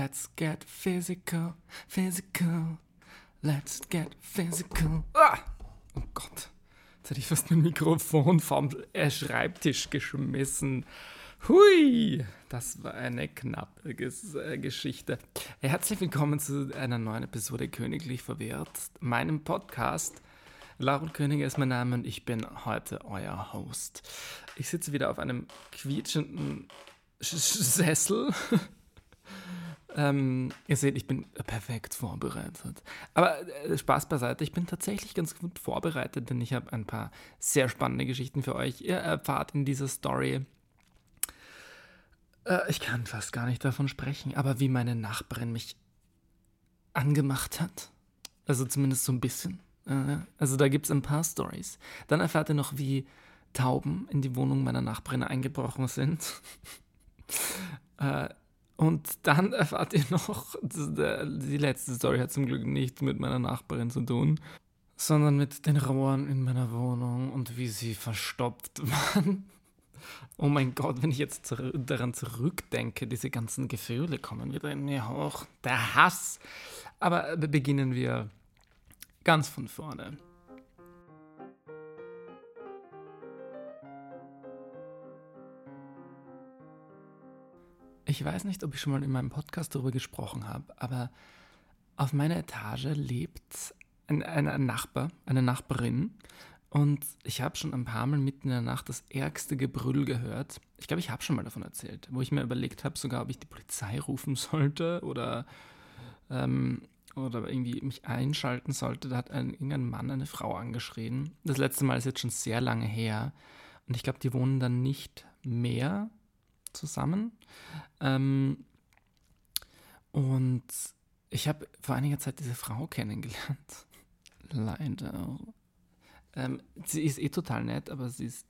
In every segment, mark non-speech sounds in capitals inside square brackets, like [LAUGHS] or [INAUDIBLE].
Let's get physical, physical. Let's get physical. Ah! Oh Gott. Jetzt hätte ich fast mein Mikrofon vom Schreibtisch geschmissen. Hui, das war eine knappe äh, Geschichte. Herzlich willkommen zu einer neuen Episode Königlich Verwehrt, meinem Podcast. Laura Könige ist mein Name und ich bin heute euer Host. Ich sitze wieder auf einem quietschenden Sessel ähm, ihr seht, ich bin perfekt vorbereitet. Aber äh, Spaß beiseite, ich bin tatsächlich ganz gut vorbereitet, denn ich habe ein paar sehr spannende Geschichten für euch. Ihr erfahrt in dieser Story. Äh, ich kann fast gar nicht davon sprechen, aber wie meine Nachbarin mich angemacht hat. Also zumindest so ein bisschen. Äh, also da gibt es ein paar Stories. Dann erfahrt ihr noch, wie Tauben in die Wohnung meiner Nachbarin eingebrochen sind. [LAUGHS] und dann [LAUGHS] erfahrt ihr noch, die letzte Story hat zum Glück nicht mit meiner Nachbarin zu tun, sondern mit den Rohren in meiner Wohnung und wie sie verstopft [LAUGHS] waren. Oh mein Gott, wenn ich jetzt daran zurückdenke, diese ganzen Gefühle kommen wieder in mir hoch. Der Hass. Aber beginnen wir ganz von vorne. Ich weiß nicht, ob ich schon mal in meinem Podcast darüber gesprochen habe, aber auf meiner Etage lebt ein, ein, Nachbar, eine Nachbarin. Und ich habe schon ein paar Mal mitten in der Nacht das ärgste Gebrüll gehört. Ich glaube, ich habe schon mal davon erzählt, wo ich mir überlegt habe, sogar, ob ich die Polizei rufen sollte oder, ähm, oder irgendwie mich einschalten sollte. Da hat ein, irgendein Mann eine Frau angeschrien. Das letzte Mal ist jetzt schon sehr lange her. Und ich glaube, die wohnen dann nicht mehr zusammen. Ähm, und ich habe vor einiger Zeit diese Frau kennengelernt. [LAUGHS] Leider. Ähm, sie ist eh total nett, aber sie ist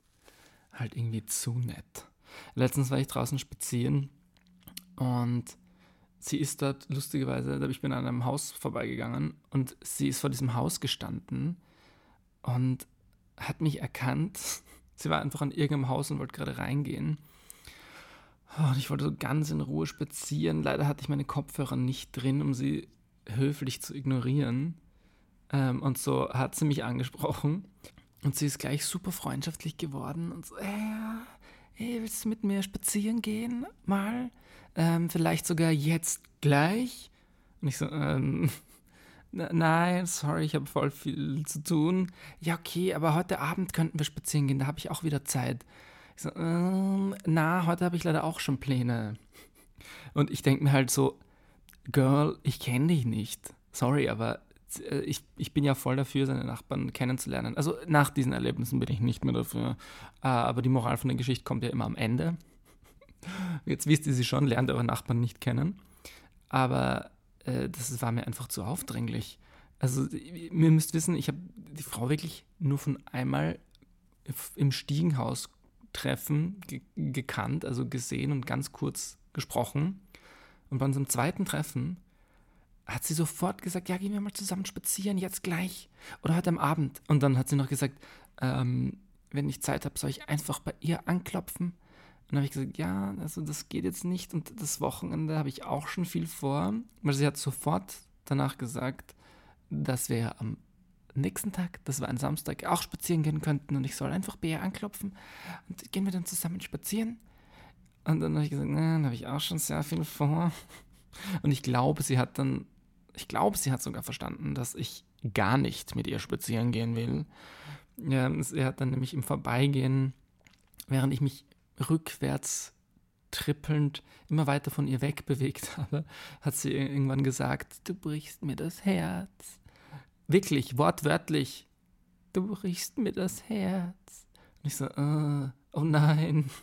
halt irgendwie zu nett. Letztens war ich draußen spazieren und sie ist dort lustigerweise, ich bin an einem Haus vorbeigegangen und sie ist vor diesem Haus gestanden und hat mich erkannt. [LAUGHS] Sie war einfach an irgendeinem Haus und wollte gerade reingehen. Oh, ich wollte so ganz in Ruhe spazieren. Leider hatte ich meine Kopfhörer nicht drin, um sie höflich zu ignorieren. Ähm, und so hat sie mich angesprochen. Und sie ist gleich super freundschaftlich geworden und so, äh, hey, willst du mit mir spazieren gehen? Mal? Ähm, vielleicht sogar jetzt gleich? Und ich so, ähm, [LAUGHS] nein, sorry, ich habe voll viel zu tun. Ja, okay, aber heute Abend könnten wir spazieren gehen, da habe ich auch wieder Zeit. Ich so, ähm, na, heute habe ich leider auch schon Pläne. Und ich denke mir halt so, Girl, ich kenne dich nicht. Sorry, aber äh, ich, ich bin ja voll dafür, seine Nachbarn kennenzulernen. Also nach diesen Erlebnissen bin ich nicht mehr dafür. Äh, aber die Moral von der Geschichte kommt ja immer am Ende. Jetzt wisst ihr sie schon, lernt eure Nachbarn nicht kennen. Aber äh, das war mir einfach zu aufdringlich. Also ihr müsst wissen, ich habe die Frau wirklich nur von einmal im Stiegenhaus Treffen ge gekannt, also gesehen und ganz kurz gesprochen. Und bei unserem zweiten Treffen hat sie sofort gesagt, ja, gehen wir mal zusammen spazieren, jetzt gleich. Oder heute am Abend. Und dann hat sie noch gesagt, ähm, wenn ich Zeit habe, soll ich einfach bei ihr anklopfen. Und dann habe ich gesagt, ja, also das geht jetzt nicht. Und das Wochenende habe ich auch schon viel vor. Weil sie hat sofort danach gesagt, dass wir am nächsten Tag, das war ein Samstag, auch spazieren gehen könnten und ich soll einfach ihr anklopfen und gehen wir dann zusammen spazieren. Und dann habe ich gesagt, dann habe ich auch schon sehr viel vor. Und ich glaube, sie hat dann, ich glaube, sie hat sogar verstanden, dass ich gar nicht mit ihr spazieren gehen will. Ja, sie hat dann nämlich im Vorbeigehen, während ich mich rückwärts trippelnd immer weiter von ihr wegbewegt [LAUGHS] habe, hat sie irgendwann gesagt, du brichst mir das Herz. Wirklich, wortwörtlich. Du brichst mir das Herz. Und ich so, uh, oh nein. [LAUGHS]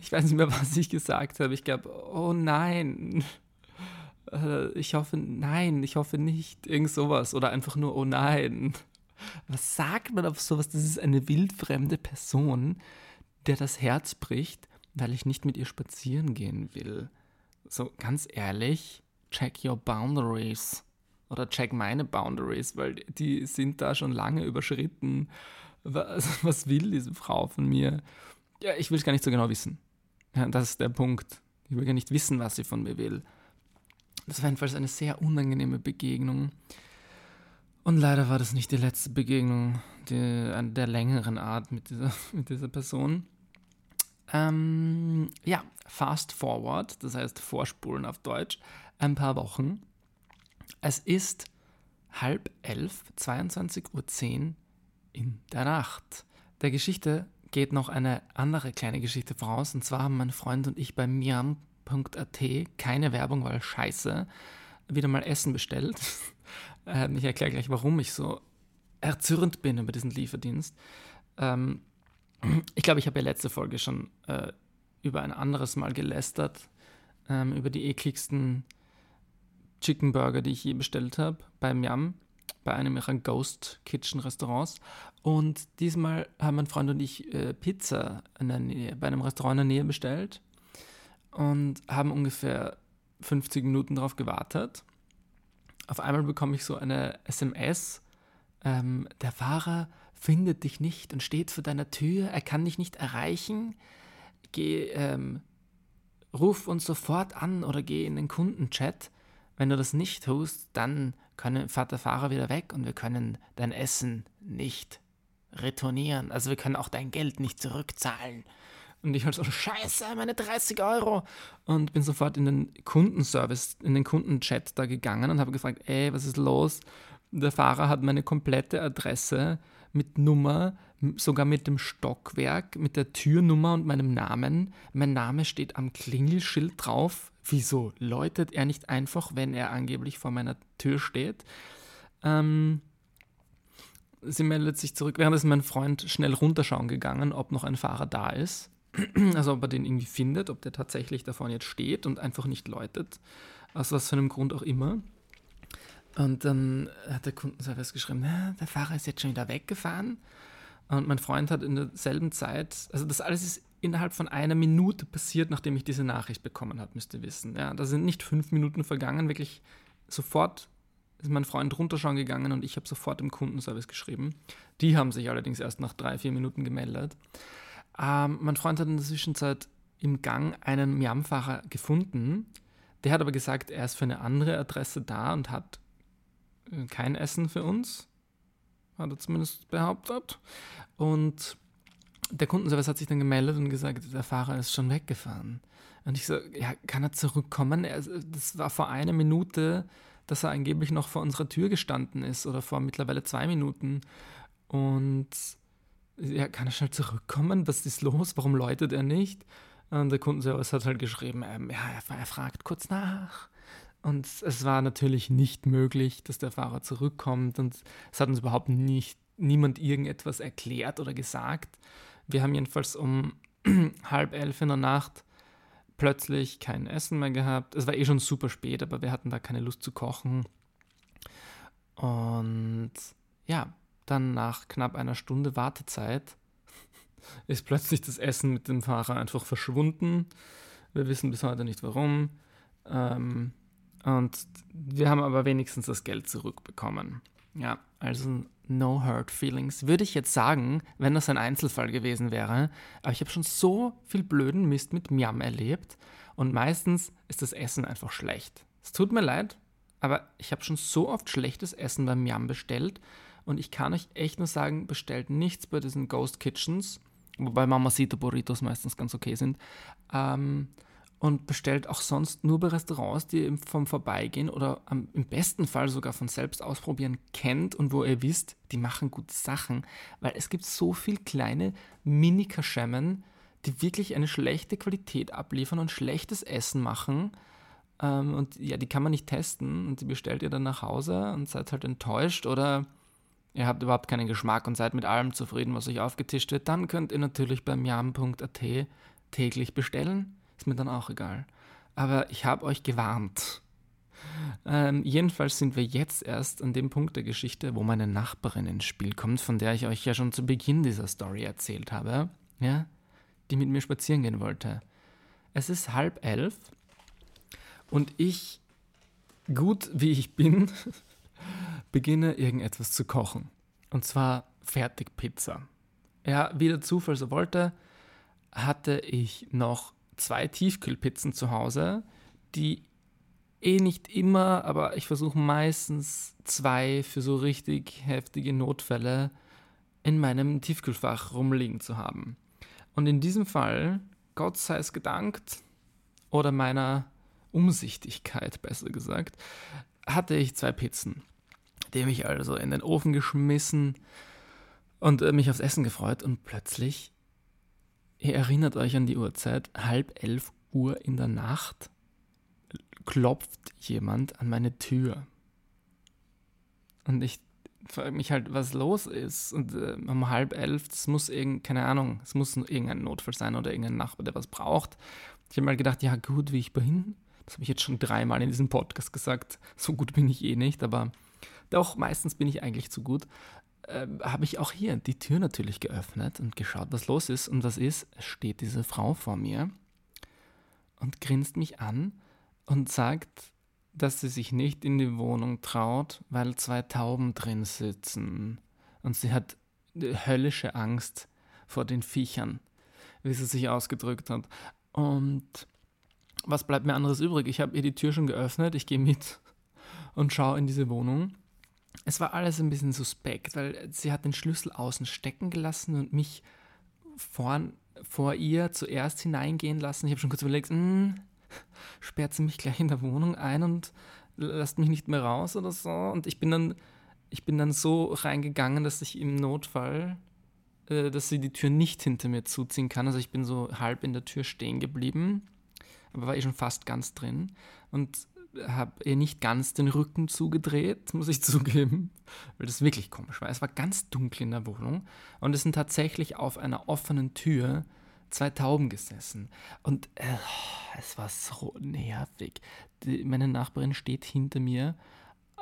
Ich weiß nicht mehr, was ich gesagt habe. Ich glaube, oh nein. Äh, ich hoffe, nein, ich hoffe nicht. Irgend sowas. Oder einfach nur, oh nein. Was sagt man auf sowas? Das ist eine wildfremde Person, der das Herz bricht, weil ich nicht mit ihr spazieren gehen will. So, ganz ehrlich, check your boundaries oder check meine Boundaries, weil die sind da schon lange überschritten. Was, [LAUGHS] was will diese Frau von mir? Ja, ich will es gar nicht so genau wissen. Ja, das ist der Punkt. Ich will gar nicht wissen, was sie von mir will. Das war jedenfalls eine sehr unangenehme Begegnung. Und leider war das nicht die letzte Begegnung die, der längeren Art mit dieser, [LAUGHS] mit dieser Person. Ähm, ja, fast forward, das heißt vorspulen auf Deutsch, ein paar Wochen. Es ist halb elf, 22.10 Uhr in der Nacht. Der Geschichte geht noch eine andere kleine Geschichte voraus. Und zwar haben mein Freund und ich bei miam.at, keine Werbung, weil scheiße, wieder mal Essen bestellt. [LAUGHS] Ähm, ich erkläre gleich, warum ich so erzürnt bin über diesen Lieferdienst. Ähm, ich glaube, ich habe ja letzte Folge schon äh, über ein anderes Mal gelästert, ähm, über die ekligsten Chicken Burger, die ich je bestellt habe beim Yam, bei einem ihrer Ghost Kitchen Restaurants. Und diesmal haben mein Freund und ich äh, Pizza Nähe, bei einem Restaurant in der Nähe bestellt und haben ungefähr 50 Minuten darauf gewartet. Auf einmal bekomme ich so eine SMS, ähm, der Fahrer findet dich nicht und steht vor deiner Tür, er kann dich nicht erreichen. Geh, ähm, ruf uns sofort an oder geh in den Kundenchat. Wenn du das nicht tust, dann können, der Fahrer wieder weg und wir können dein Essen nicht retournieren. Also wir können auch dein Geld nicht zurückzahlen. Und ich halt so, scheiße, meine 30 Euro. Und bin sofort in den Kundenservice, in den Kundenchat da gegangen und habe gefragt, ey, was ist los? Der Fahrer hat meine komplette Adresse mit Nummer, sogar mit dem Stockwerk, mit der Türnummer und meinem Namen. Mein Name steht am Klingelschild drauf. Wieso läutet er nicht einfach, wenn er angeblich vor meiner Tür steht? Ähm, sie meldet sich zurück. Während ist mein Freund schnell runterschauen gegangen, ob noch ein Fahrer da ist. [CLEARS THROAT] Also ob er den irgendwie findet, ob der tatsächlich da vorne jetzt steht und einfach nicht läutet. Aus was für einem Grund auch immer. Und dann hat der Kundenservice geschrieben, der Fahrer ist jetzt schon wieder weggefahren. Und mein Freund hat in derselben Zeit, also das alles ist innerhalb von einer Minute passiert, nachdem ich diese Nachricht bekommen habe, müsst ihr wissen. Ja, da sind nicht fünf Minuten vergangen, wirklich sofort ist mein Freund runterschauen gegangen und ich habe sofort im Kundenservice geschrieben. Die haben sich allerdings erst nach drei, vier Minuten gemeldet. Ähm, mein Freund hat in der Zwischenzeit im Gang einen Miam-Fahrer gefunden. Der hat aber gesagt, er ist für eine andere Adresse da und hat kein Essen für uns, hat er zumindest behauptet. Und der Kundenservice hat sich dann gemeldet und gesagt, der Fahrer ist schon weggefahren. Und ich so, ja, kann er zurückkommen? Das war vor einer Minute, dass er angeblich noch vor unserer Tür gestanden ist oder vor mittlerweile zwei Minuten. Und ja, kann er schnell zurückkommen? Was ist los? Warum läutet er nicht? Und der Kundenservice hat halt geschrieben, ähm, ja, er, er fragt kurz nach. Und es war natürlich nicht möglich, dass der Fahrer zurückkommt und es hat uns überhaupt nicht, niemand irgendetwas erklärt oder gesagt. Wir haben jedenfalls um [CLEARS THROAT] halb elf in der Nacht plötzlich kein Essen mehr gehabt. Es war eh schon super spät, aber wir hatten da keine Lust zu kochen. Und ja, dann nach knapp einer Stunde Wartezeit [LAUGHS] ist plötzlich das Essen mit dem Fahrer einfach verschwunden. Wir wissen bis heute nicht warum. Ähm, und wir haben aber wenigstens das Geld zurückbekommen. Ja, also no hurt feelings. Würde ich jetzt sagen, wenn das ein Einzelfall gewesen wäre. Aber ich habe schon so viel blöden Mist mit Miam erlebt. Und meistens ist das Essen einfach schlecht. Es tut mir leid, aber ich habe schon so oft schlechtes Essen beim Miam bestellt. Und ich kann euch echt nur sagen, bestellt nichts bei diesen Ghost Kitchens. Wobei Mamacita Burritos meistens ganz okay sind. Ähm, und bestellt auch sonst nur bei Restaurants, die ihr vom Vorbeigehen oder am, im besten Fall sogar von selbst ausprobieren kennt und wo ihr wisst, die machen gute Sachen, weil es gibt so viele kleine Mini-Kaschemmen, die wirklich eine schlechte Qualität abliefern und schlechtes Essen machen. Ähm, und ja, die kann man nicht testen und die bestellt ihr dann nach Hause und seid halt enttäuscht oder ihr habt überhaupt keinen Geschmack und seid mit allem zufrieden, was euch aufgetischt wird, dann könnt ihr natürlich beim yam.at täglich bestellen ist mir dann auch egal. Aber ich habe euch gewarnt. Ähm, jedenfalls sind wir jetzt erst an dem Punkt der Geschichte, wo meine Nachbarin ins Spiel kommt, von der ich euch ja schon zu Beginn dieser Story erzählt habe, ja, die mit mir spazieren gehen wollte. Es ist halb elf und ich, gut wie ich bin, [LAUGHS] beginne irgendetwas zu kochen. Und zwar Fertigpizza. Ja, wie der Zufall so wollte, hatte ich noch zwei Tiefkühlpizzen zu Hause, die eh nicht immer, aber ich versuche meistens zwei für so richtig heftige Notfälle in meinem Tiefkühlfach rumliegen zu haben. Und in diesem Fall, Gott sei es gedankt, oder meiner Umsichtigkeit besser gesagt, hatte ich zwei Pizzen. Die habe ich also in den Ofen geschmissen und äh, mich aufs Essen gefreut und plötzlich, ihr erinnert euch an die Uhrzeit, halb elf Uhr in der Nacht, klopft jemand an meine Tür. Und ich frage mich halt, was los ist. Und äh, um halb elf, es muss irgend, keine Ahnung, es muss irgendein Notfall sein oder irgendein Nachbar, der was braucht. Ich habe mal gedacht, ja gut, wie ich bin. Das habe ich jetzt schon dreimal in diesem Podcast gesagt. So gut bin ich eh nicht, aber doch meistens bin ich eigentlich zu gut. Äh, habe ich auch hier die Tür natürlich geöffnet und geschaut, was los ist. Und was ist? Steht diese Frau vor mir und grinst mich an und sagt, dass sie sich nicht in die Wohnung traut, weil zwei Tauben drin sitzen. Und sie hat höllische Angst vor den Viechern, wie sie sich ausgedrückt hat. Und was bleibt mir anderes übrig? Ich habe ihr die Tür schon geöffnet, ich gehe mit und schaue in diese Wohnung. Es war alles ein bisschen suspekt, weil sie hat den Schlüssel außen stecken gelassen und mich vor, vor ihr zuerst hineingehen lassen. Ich habe schon kurz überlegt, hm, sperrt sie mich gleich in der Wohnung ein und lässt mich nicht mehr raus oder so. Und ich bin dann, ich bin dann so reingegangen, dass ich im Notfall, äh, dass sie die Tür nicht hinter mir zuziehen kann. Also ich bin so halb in der Tür stehen geblieben, aber war eh schon fast ganz drin. Und habe ihr nicht ganz den Rücken zugedreht, [LAUGHS] muss ich zugeben, weil das wirklich komisch war. Es war ganz dunkel in der Wohnung und es sind tatsächlich auf einer offenen Tür zwei Tauben gesessen. Und äh, es war so nervig. Die, meine Nachbarin steht hinter mir,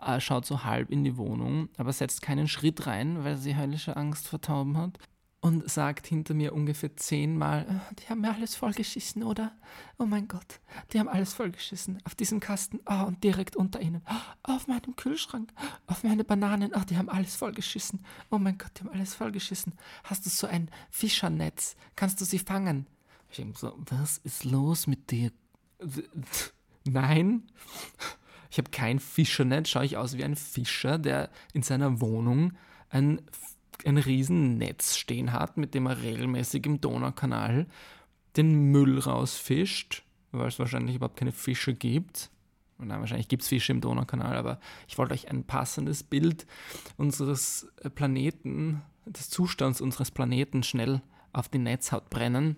äh, schaut so halb in die Wohnung, aber setzt keinen Schritt rein, weil sie höllische Angst vor Tauben hat und sagt hinter mir ungefähr zehnmal, oh, die haben mir alles vollgeschissen, oder? Oh mein Gott, die haben alles vollgeschissen. Auf diesem Kasten, oh, und direkt unter ihnen, oh, auf meinem Kühlschrank, auf meine Bananen, oh, die haben alles vollgeschissen. Oh mein Gott, die haben alles vollgeschissen. Hast du so ein Fischernetz? Kannst du sie fangen? Ich denke so, was ist los mit dir? [LAUGHS] Nein, ich habe kein Fischernetz, schaue ich aus wie ein Fischer, der in seiner Wohnung ein ein Riesennetz stehen hat, mit dem er regelmäßig im Donaukanal den Müll rausfischt, weil es wahrscheinlich überhaupt keine Fische gibt. Nein, wahrscheinlich gibt es Fische im Donaukanal, aber ich wollte euch ein passendes Bild unseres Planeten, des Zustands unseres Planeten schnell auf die Netzhaut brennen.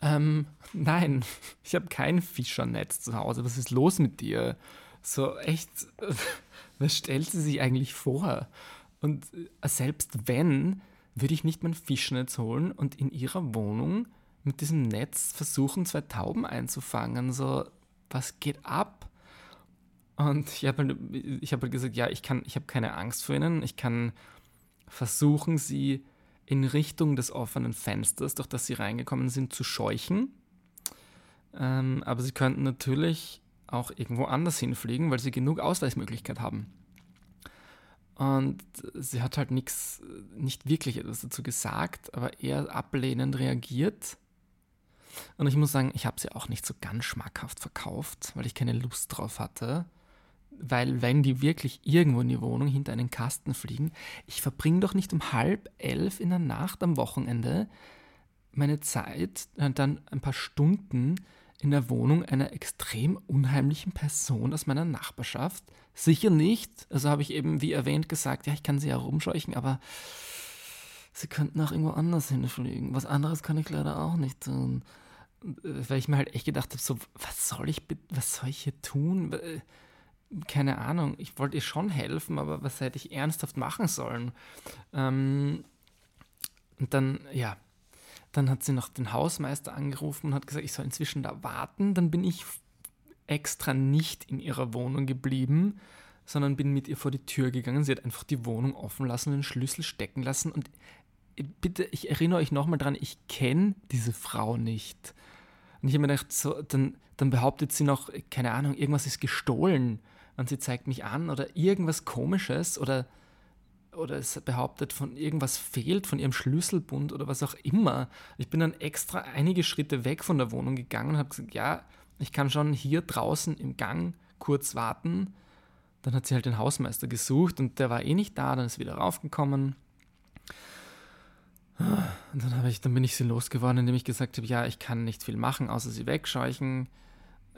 Ähm, nein, [LAUGHS] ich habe kein Fischernetz zu Hause. Was ist los mit dir? So echt, [LAUGHS] was stellt sie sich eigentlich vor? Und äh, selbst wenn, würde ich nicht mein Fischnetz holen und in ihrer Wohnung mit diesem Netz versuchen, zwei Tauben einzufangen. So, was geht ab? Und ich habe halt, hab halt gesagt, ja, ich kann, ich habe keine Angst vor ihnen. Ich kann versuchen, sie in Richtung des offenen Fensters, durch das sie reingekommen sind, zu scheuchen. Ähm, aber sie könnten natürlich auch irgendwo anders hinfliegen, weil sie genug Ausweichmöglichkeit haben. Und sie hat halt nichts, nicht wirklich etwas dazu gesagt, aber eher ablehnend reagiert. Und ich muss sagen, ich habe sie auch nicht so ganz schmackhaft verkauft, weil ich keine Lust drauf hatte. Weil, wenn die wirklich irgendwo in die Wohnung hinter einen Kasten fliegen, ich verbringe doch nicht um halb elf in der Nacht am Wochenende meine Zeit, dann ein paar Stunden in der Wohnung einer extrem unheimlichen Person aus meiner Nachbarschaft? Sicher nicht. Also habe ich eben, wie erwähnt, gesagt, ja, ich kann sie herumscheuchen, aber sie könnten auch irgendwo anders hinfliegen. Was anderes kann ich leider auch nicht tun. Äh, weil ich mir halt echt gedacht habe, so, was soll ich, was soll ich hier tun? Äh, keine Ahnung, ich wollte ihr schon helfen, aber was hätte ich ernsthaft machen sollen? Ähm, und dann, ja, dann hat sie noch den Hausmeister angerufen und hat gesagt, ich soll inzwischen da warten. Dann bin ich extra nicht in ihrer Wohnung geblieben, sondern bin mit ihr vor die Tür gegangen. Sie hat einfach die Wohnung offen lassen, den Schlüssel stecken lassen. Und bitte, ich erinnere euch nochmal dran, ich kenne diese Frau nicht. Und ich habe mir gedacht, so, dann, dann behauptet sie noch, keine Ahnung, irgendwas ist gestohlen. Und sie zeigt mich an oder irgendwas komisches oder oder es behauptet, von irgendwas fehlt, von ihrem Schlüsselbund oder was auch immer. Ich bin dann extra einige Schritte weg von der Wohnung gegangen und habe gesagt, ja, Ich kann schon hier draußen im Gang kurz warten. Dann hat sie halt den Hausmeister gesucht und der war eh nicht da, dann ist wieder raufgekommen. Und dann, ich, dann bin ich sie losgeworden, indem ich gesagt habe, ja, ich kann nicht viel machen, außer sie wegscheuchen.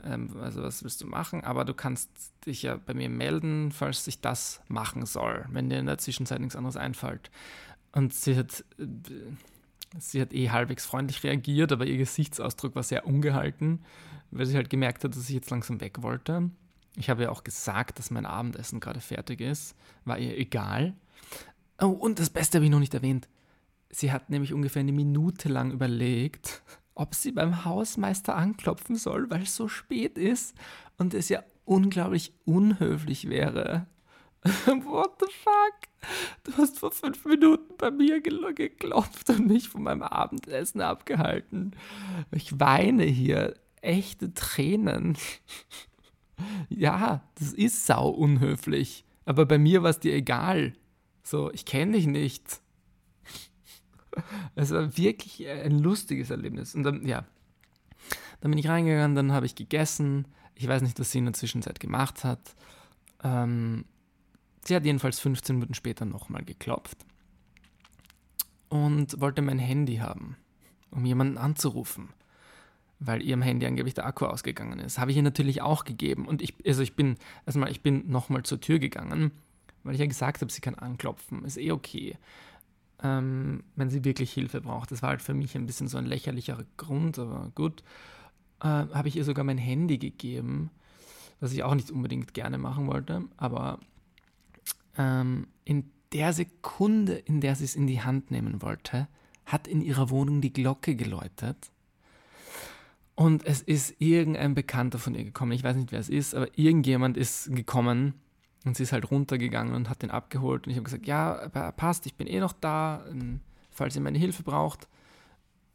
Ähm, also was willst du machen? Aber du kannst dich ja bei mir melden, falls sich das machen soll, wenn dir in der Zwischenzeit nichts anderes einfällt. Und sie hat, äh, sie hat eh halbwegs freundlich reagiert, aber ihr Gesichtsausdruck war sehr ungehalten, weil sie halt gemerkt hat, dass ich jetzt langsam weg wollte. Ich habe ja auch gesagt, dass mein Abendessen gerade fertig ist. War ihr egal. Oh, und das Beste habe ich noch nicht erwähnt. Sie hat nämlich ungefähr eine Minute lang überlegt, ob sie beim Hausmeister anklopfen soll, weil es so spät ist und es ja unglaublich unhöflich wäre. [LAUGHS] What the fuck? Du hast vor fünf Minuten bei mir geklopft und mich von meinem Abendessen abgehalten. Ich weine hier. Echte Tränen. [LAUGHS] ja, das ist sau unhöflich. Aber bei mir war es dir egal. So, ich kenne dich nicht. Es war wirklich ein lustiges Erlebnis. Und dann, ja, dann bin ich reingegangen, dann habe ich gegessen. Ich weiß nicht, was sie in der Zwischenzeit gemacht hat. Ähm, sie hat jedenfalls 15 Minuten später nochmal geklopft und wollte mein Handy haben, um jemanden anzurufen, weil ihrem Handy angeblich der Akku ausgegangen ist. Habe ich ihr natürlich auch gegeben. Und ich, also ich bin, erstmal, ich bin nochmal zur Tür gegangen, weil ich ja gesagt habe, sie kann anklopfen. Ist eh okay ähm, wenn sie wirklich Hilfe braucht. Das war halt für mich ein bisschen so ein lächerlicher Grund, aber gut. Äh, habe ich ihr sogar mein Handy gegeben, was ich auch nicht unbedingt gerne machen wollte, aber ähm, in der Sekunde, in der sie es in die Hand nehmen wollte, hat in ihrer Wohnung die Glocke geläutet. Und es ist irgendein Bekannter von ihr gekommen. Ich weiß nicht, wer es ist, aber irgendjemand ist gekommen und sie ist halt runtergegangen und hat den abgeholt. Und ich habe gesagt, ja, passt, ich bin eh noch da, ähm, falls ihr meine Hilfe braucht.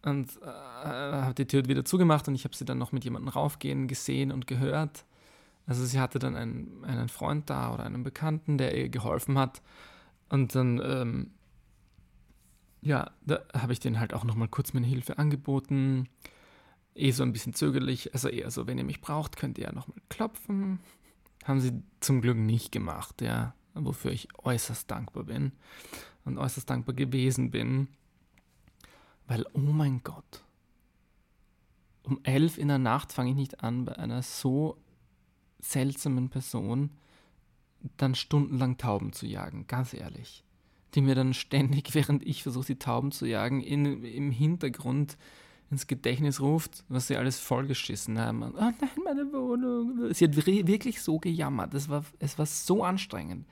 Und äh, habe die Tür wieder zugemacht und ich habe sie dann noch mit jemandem raufgehen gesehen und gehört. Also sie hatte dann einen, einen Freund da oder einen Bekannten, der ihr geholfen hat. Und dann, ähm, ja, da habe ich denen halt auch nochmal kurz meine Hilfe angeboten. Eh so ein bisschen zögerlich. Also eher so, wenn ihr mich braucht, könnt ihr ja nochmal klopfen. Haben sie zum Glück nicht gemacht, ja, wofür ich äußerst dankbar bin und äußerst dankbar gewesen bin, weil, oh mein Gott, um elf in der Nacht fange ich nicht an, bei einer so seltsamen Person dann stundenlang Tauben zu jagen, ganz ehrlich. Die mir dann ständig, [LAUGHS] während ich versuche, die Tauben zu jagen, in, im Hintergrund ins Gedächtnis ruft, was sie alles vollgeschissen haben. Und, oh nein, meine Wohnung. Sie hat wirklich so gejammert. Es war, es war so anstrengend.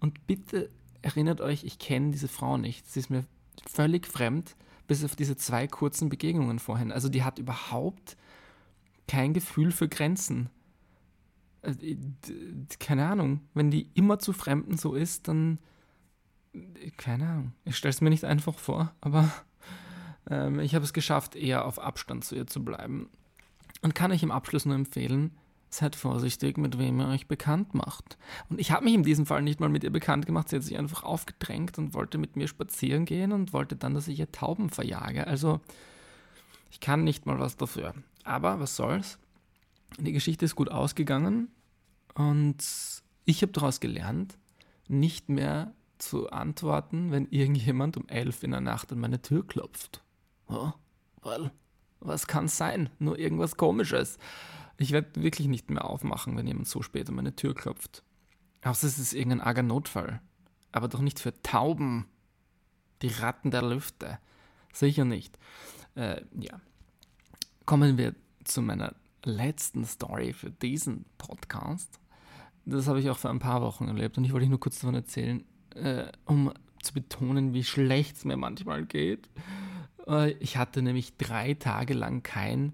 Und bitte erinnert euch, ich kenne diese Frau nicht. Sie ist mir völlig fremd, bis auf diese zwei kurzen Begegnungen vorhin. Also die hat überhaupt kein Gefühl für Grenzen. Also, keine Ahnung, wenn die immer zu Fremden so ist, dann keine Ahnung. Ich stelle es mir nicht einfach vor, aber ähm, ich habe es geschafft, eher auf Abstand zu ihr zu bleiben. Und kann euch im Abschluss nur empfehlen, seid vorsichtig, mit wem ihr euch bekannt macht. Und ich habe mich in diesem Fall nicht mal mit ihr bekannt gemacht. Sie hat sich einfach aufgedrängt und wollte mit mir spazieren gehen und wollte dann, dass ich ihr Tauben verjage. Also, ich kann nicht mal was dafür. Aber was soll's? Die Geschichte ist gut ausgegangen und ich habe daraus gelernt, nicht mehr zu antworten, wenn irgendjemand um elf in der Nacht an meine Tür klopft. Oh, weil, was kann sein? Nur irgendwas Komisches. Ich werde wirklich nicht mehr aufmachen, wenn jemand so spät an meine Tür klopft. Außer es ist irgendein arger Notfall. Aber doch nicht für Tauben. Die Ratten der Lüfte. Sicher nicht. Äh, ja. Kommen wir zu meiner letzten Story für diesen Podcast. Das habe ich auch vor ein paar Wochen erlebt und ich wollte nur kurz davon erzählen, äh, um zu betonen, wie schlecht es mir manchmal geht. Äh, ich hatte nämlich drei Tage lang kein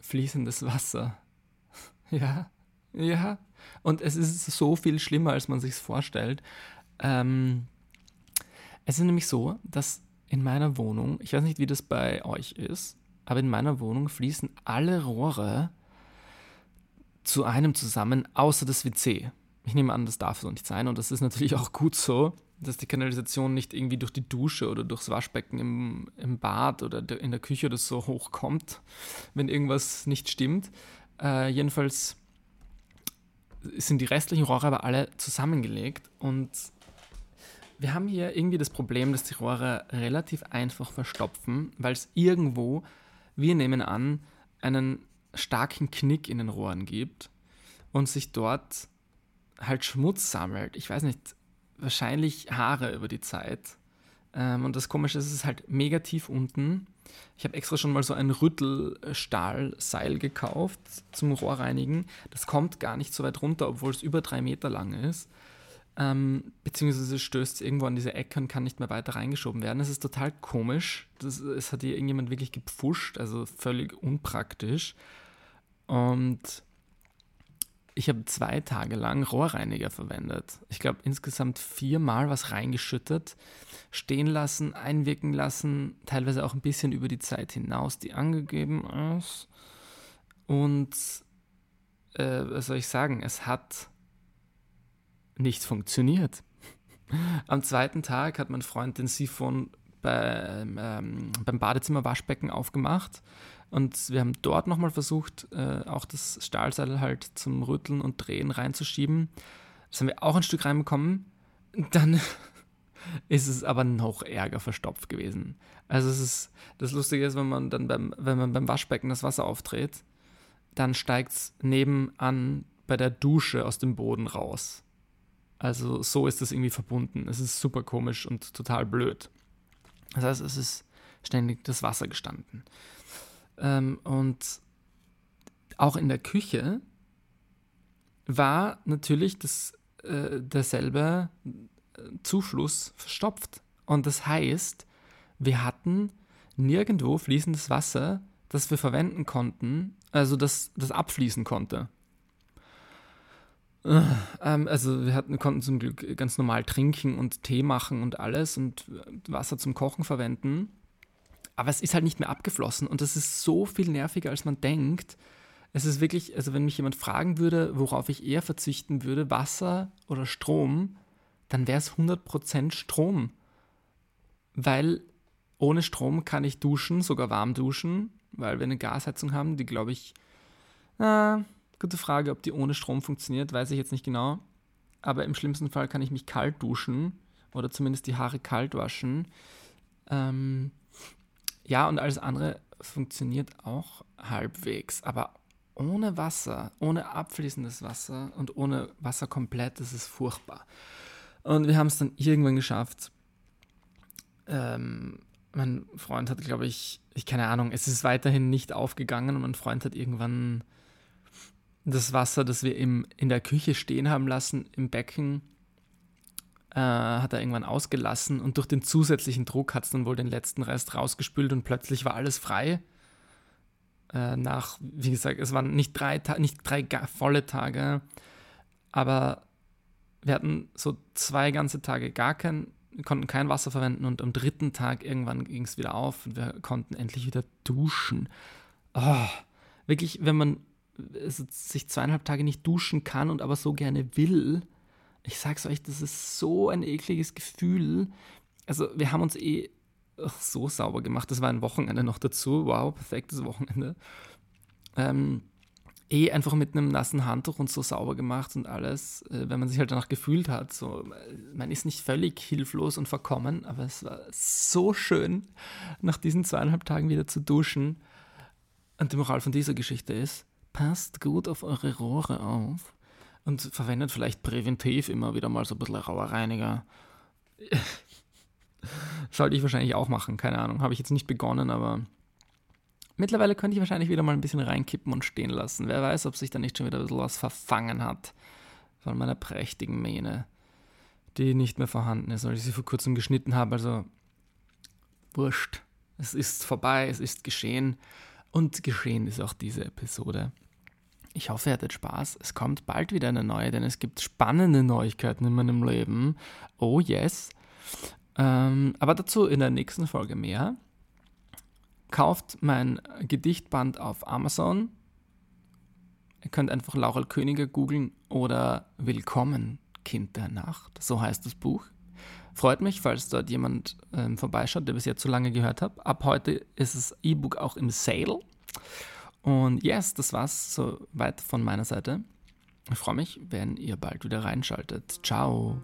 fließendes Wasser. [LAUGHS] ja, ja. Und es ist so viel schlimmer, als man sich vorstellt. Ähm, es ist nämlich so, dass in meiner Wohnung, ich weiß nicht, wie das bei euch ist, aber in meiner Wohnung fließen alle Rohre zu einem zusammen, außer das WC. Ich nehme an, das darf so nicht sein und das ist natürlich auch gut so dass die Kanalisation nicht irgendwie durch die Dusche oder durchs Waschbecken im, im Bad oder in der Küche oder so [LAUGHS] hochkommt, wenn irgendwas nicht stimmt. Äh, jedenfalls sind die restlichen Rohre aber alle zusammengelegt und wir haben hier irgendwie das Problem, dass die Rohre relativ einfach verstopfen, weil es irgendwo, wir nehmen an, einen starken Knick in den Rohren gibt und sich dort halt Schmutz sammelt. Ich weiß nicht, wahrscheinlich Haare über die Zeit. Ähm, und das Komische ist, es ist halt mega tief unten. Ich habe extra schon mal so ein Rüttelstahlseil gekauft zum Rohrreinigen. Das kommt gar nicht so weit runter, obwohl es über drei Meter lang ist. Ähm, beziehungsweise stößt irgendwo an diese Ecke und kann nicht mehr weiter reingeschoben werden. Es ist total komisch. Das, es hat hier irgendjemand wirklich gepfuscht, also völlig unpraktisch. Und ich habe zwei Tage lang Rohrreiniger verwendet. Ich glaube insgesamt viermal was reingeschüttet, stehen lassen, einwirken lassen, teilweise auch ein bisschen über die Zeit hinaus, die angegeben ist. Und äh, was soll ich sagen, es hat nicht funktioniert. [LAUGHS] Am zweiten Tag hat mein Freund den Siphon beim, ähm, beim Badezimmerwaschbecken aufgemacht und wir haben dort nochmal versucht, äh, auch das Stahlseil halt zum Rütteln und Drehen reinzuschieben. Das haben wir auch ein Stück reinbekommen. Dann [LAUGHS] ist es aber noch ärger verstopft gewesen. Also es ist, das Lustige ist, wenn man dann beim, wenn man beim Waschbecken das Wasser aufdreht, dann steigt es nebenan bei der Dusche aus dem Boden raus. Also so ist das irgendwie verbunden. Es ist super komisch und total blöd. Das heißt, es ist ständig das Wasser gestanden. Ähm, und auch in der Küche war natürlich das, äh, derselbe Zufluss verstopft. Und das heißt, wir hatten nirgendwo fließendes Wasser, das wir verwenden konnten, also das, das abfließen konnte. Äh, ähm, also wir hatten, konnten zum Glück ganz normal trinken und Tee machen und alles und Wasser zum Kochen verwenden aber es ist halt nicht mehr abgeflossen und das ist so viel nerviger, als man denkt. Es ist wirklich, also wenn mich jemand fragen würde, worauf ich eher verzichten würde, Wasser oder Strom, dann wäre es 100% Strom. Weil ohne Strom kann ich duschen, sogar warm duschen, weil wir eine Gasheizung haben, die glaube ich, na, gute Frage, ob die ohne Strom funktioniert, weiß ich jetzt nicht genau. Aber im schlimmsten Fall kann ich mich kalt duschen oder zumindest die Haare kalt waschen. Ähm, ja, und alles andere funktioniert auch halbwegs, aber ohne Wasser, ohne abfließendes Wasser und ohne Wasser komplett, das ist furchtbar. Und wir haben es dann irgendwann geschafft. Ähm, mein Freund hat, glaube ich, ich keine Ahnung, es ist weiterhin nicht aufgegangen und mein Freund hat irgendwann das Wasser, das wir im, in der Küche stehen haben lassen, im Becken, äh, hat er irgendwann ausgelassen und durch den zusätzlichen Druck hat es dann wohl den letzten Rest rausgespült und plötzlich war alles frei. Äh, nach, wie gesagt, es waren nicht drei, nicht drei volle Tage, aber wir hatten so zwei ganze Tage gar kein, konnten kein Wasser verwenden und am dritten Tag irgendwann ging es wieder auf und wir konnten endlich wieder duschen. Oh, wirklich, wenn man sich zweieinhalb Tage nicht duschen kann und aber so gerne will, ich sag's euch, das ist so ein ekliges Gefühl. Also, wir haben uns eh so sauber gemacht. Das war ein Wochenende noch dazu. Wow, perfektes Wochenende. Ähm, eh einfach mit einem nassen Handtuch und so sauber gemacht und alles, äh, wenn man sich halt danach gefühlt hat. So, man ist nicht völlig hilflos und verkommen, aber es war so schön, nach diesen zweieinhalb Tagen wieder zu duschen. Und die Moral von dieser Geschichte ist, passt gut auf eure Rohre auf und verwendet vielleicht präventiv immer wieder mal so ein bisschen rauer Reiniger. [LAUGHS] Sollte ich wahrscheinlich auch machen, keine Ahnung. Habe ich jetzt nicht begonnen, aber mittlerweile könnte ich wahrscheinlich wieder mal ein bisschen reinkippen und stehen lassen. Wer weiß, ob sich da nicht schon wieder ein bisschen was verfangen hat von meiner prächtigen Mähne, die nicht mehr vorhanden ist, weil ich sie vor kurzem geschnitten habe. Also wurscht. Es ist vorbei, es ist geschehen. Und geschehen ist auch diese Episode. Ich hoffe, ihr hattet Spaß. Es kommt bald wieder eine neue, denn es gibt spannende Neuigkeiten in meinem Leben. Oh yes. Ähm, aber dazu in der nächsten Folge mehr. Kauft mein Gedichtband auf Amazon. Ihr könnt einfach Laurel Könige googeln oder Willkommen, Kind der Nacht. So heißt das Buch. Freut mich, falls dort jemand ähm, vorbeischaut, der bis jetzt so lange gehört hat. Ab heute ist das E-Book auch im Sale. Und yes, das war's soweit von meiner Seite. Ich freue mich, wenn ihr bald wieder reinschaltet. Ciao.